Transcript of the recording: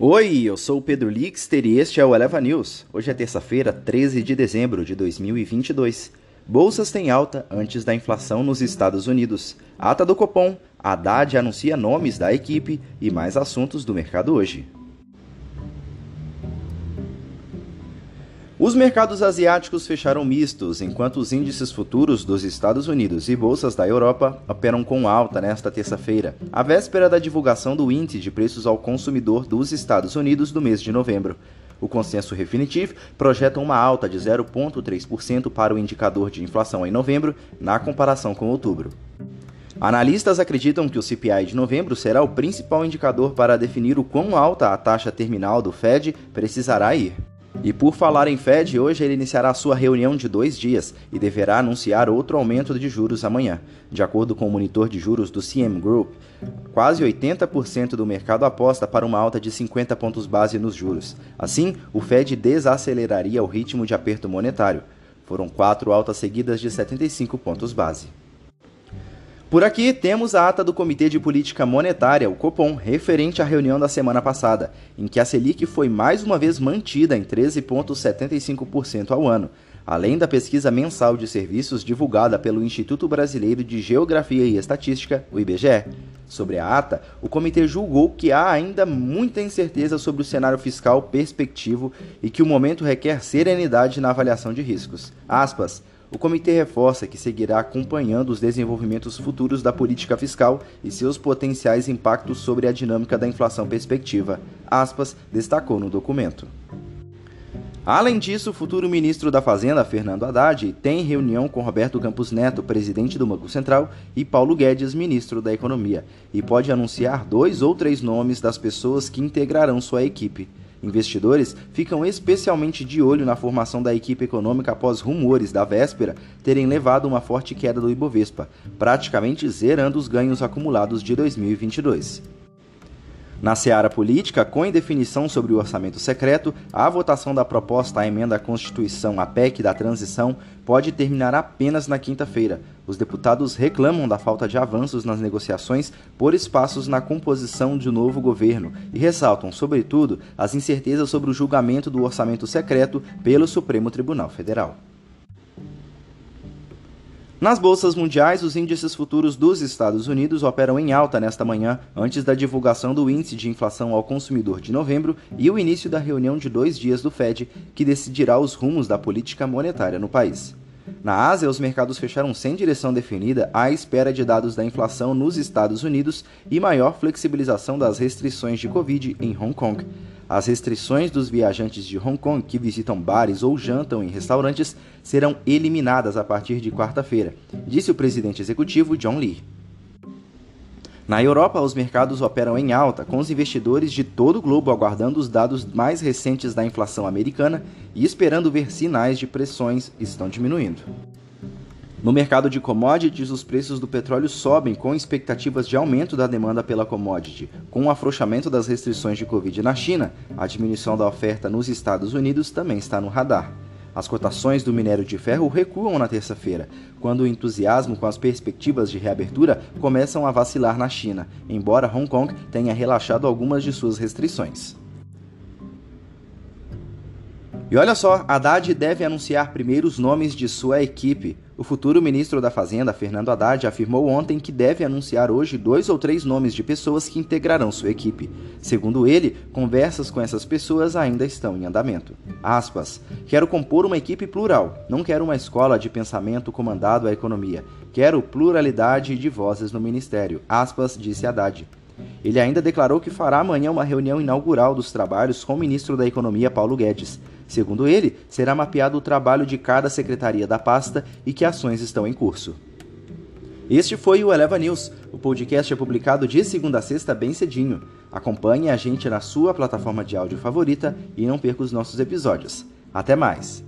Oi, eu sou o Pedro Lixter e este é o Eleva News. Hoje é terça-feira, 13 de dezembro de 2022. Bolsas têm alta antes da inflação nos Estados Unidos. Ata do Copom, Haddad anuncia nomes da equipe e mais assuntos do mercado hoje. Os mercados asiáticos fecharam mistos, enquanto os índices futuros dos Estados Unidos e bolsas da Europa operam com alta nesta terça-feira, à véspera da divulgação do índice de preços ao consumidor dos Estados Unidos do mês de novembro. O consenso Refinitiv projeta uma alta de 0,3% para o indicador de inflação em novembro, na comparação com outubro. Analistas acreditam que o CPI de novembro será o principal indicador para definir o quão alta a taxa terminal do Fed precisará ir. E por falar em Fed, hoje ele iniciará sua reunião de dois dias e deverá anunciar outro aumento de juros amanhã. De acordo com o monitor de juros do CM Group, quase 80% do mercado aposta para uma alta de 50 pontos base nos juros. Assim, o Fed desaceleraria o ritmo de aperto monetário. Foram quatro altas seguidas de 75 pontos base. Por aqui temos a ata do Comitê de Política Monetária, o Copom, referente à reunião da semana passada, em que a Selic foi mais uma vez mantida em 13,75% ao ano, além da pesquisa mensal de serviços divulgada pelo Instituto Brasileiro de Geografia e Estatística, o IBGE. Sobre a ata, o comitê julgou que há ainda muita incerteza sobre o cenário fiscal perspectivo e que o momento requer serenidade na avaliação de riscos. Aspas, o comitê reforça que seguirá acompanhando os desenvolvimentos futuros da política fiscal e seus potenciais impactos sobre a dinâmica da inflação perspectiva, aspas, destacou no documento. Além disso, o futuro ministro da Fazenda, Fernando Haddad, tem reunião com Roberto Campos Neto, presidente do Banco Central, e Paulo Guedes, ministro da Economia, e pode anunciar dois ou três nomes das pessoas que integrarão sua equipe. Investidores ficam especialmente de olho na formação da equipe econômica após rumores da véspera terem levado uma forte queda do Ibovespa, praticamente zerando os ganhos acumulados de 2022. Na seara política, com indefinição sobre o orçamento secreto, a votação da proposta à emenda à Constituição, a PEC da transição, pode terminar apenas na quinta-feira. Os deputados reclamam da falta de avanços nas negociações por espaços na composição de um novo governo e ressaltam, sobretudo, as incertezas sobre o julgamento do orçamento secreto pelo Supremo Tribunal Federal. Nas bolsas mundiais, os índices futuros dos Estados Unidos operam em alta nesta manhã, antes da divulgação do índice de inflação ao consumidor de novembro e o início da reunião de dois dias do Fed, que decidirá os rumos da política monetária no país. Na Ásia, os mercados fecharam sem direção definida à espera de dados da inflação nos Estados Unidos e maior flexibilização das restrições de Covid em Hong Kong. As restrições dos viajantes de Hong Kong que visitam bares ou jantam em restaurantes serão eliminadas a partir de quarta-feira, disse o presidente executivo John Lee. Na Europa, os mercados operam em alta, com os investidores de todo o globo aguardando os dados mais recentes da inflação americana e esperando ver sinais de pressões estão diminuindo. No mercado de commodities, os preços do petróleo sobem com expectativas de aumento da demanda pela commodity. Com o afrouxamento das restrições de Covid na China, a diminuição da oferta nos Estados Unidos também está no radar. As cotações do minério de ferro recuam na terça-feira, quando o entusiasmo com as perspectivas de reabertura começam a vacilar na China, embora Hong Kong tenha relaxado algumas de suas restrições. E olha só, Haddad deve anunciar primeiro os nomes de sua equipe. O futuro ministro da Fazenda, Fernando Haddad, afirmou ontem que deve anunciar hoje dois ou três nomes de pessoas que integrarão sua equipe. Segundo ele, conversas com essas pessoas ainda estão em andamento. Aspas. Quero compor uma equipe plural. Não quero uma escola de pensamento comandado à economia. Quero pluralidade de vozes no ministério. Aspas, disse Haddad. Ele ainda declarou que fará amanhã uma reunião inaugural dos trabalhos com o ministro da Economia, Paulo Guedes. Segundo ele, será mapeado o trabalho de cada secretaria da pasta e que ações estão em curso. Este foi o Eleva News. O podcast é publicado de segunda a sexta bem cedinho. Acompanhe a gente na sua plataforma de áudio favorita e não perca os nossos episódios. Até mais!